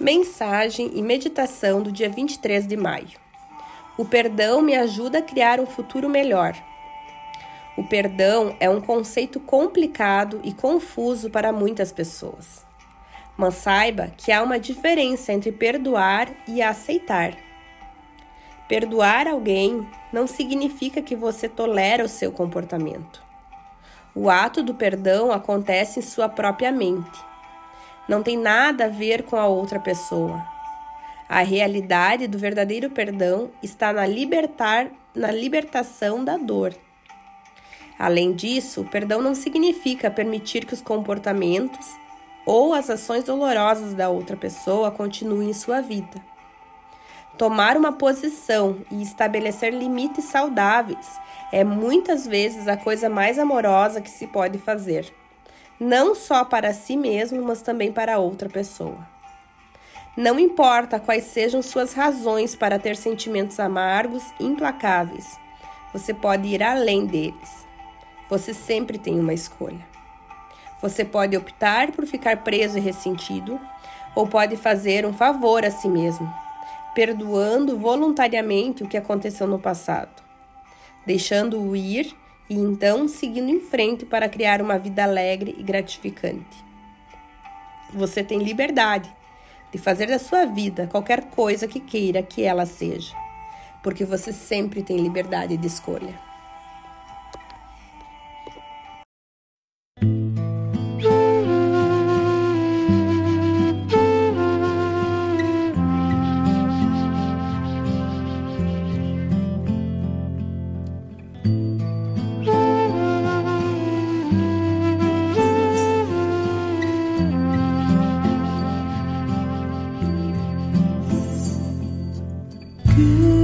Mensagem e meditação do dia 23 de maio. O perdão me ajuda a criar um futuro melhor. O perdão é um conceito complicado e confuso para muitas pessoas. Mas saiba que há uma diferença entre perdoar e aceitar. Perdoar alguém não significa que você tolera o seu comportamento. O ato do perdão acontece em sua própria mente não tem nada a ver com a outra pessoa. A realidade do verdadeiro perdão está na libertar, na libertação da dor. Além disso, o perdão não significa permitir que os comportamentos ou as ações dolorosas da outra pessoa continuem em sua vida. Tomar uma posição e estabelecer limites saudáveis é muitas vezes a coisa mais amorosa que se pode fazer não só para si mesmo, mas também para outra pessoa. Não importa quais sejam suas razões para ter sentimentos amargos implacáveis, você pode ir além deles. Você sempre tem uma escolha. Você pode optar por ficar preso e ressentido, ou pode fazer um favor a si mesmo, perdoando voluntariamente o que aconteceu no passado, deixando-o ir e então seguindo em frente para criar uma vida alegre e gratificante. Você tem liberdade de fazer da sua vida qualquer coisa que queira que ela seja, porque você sempre tem liberdade de escolha. you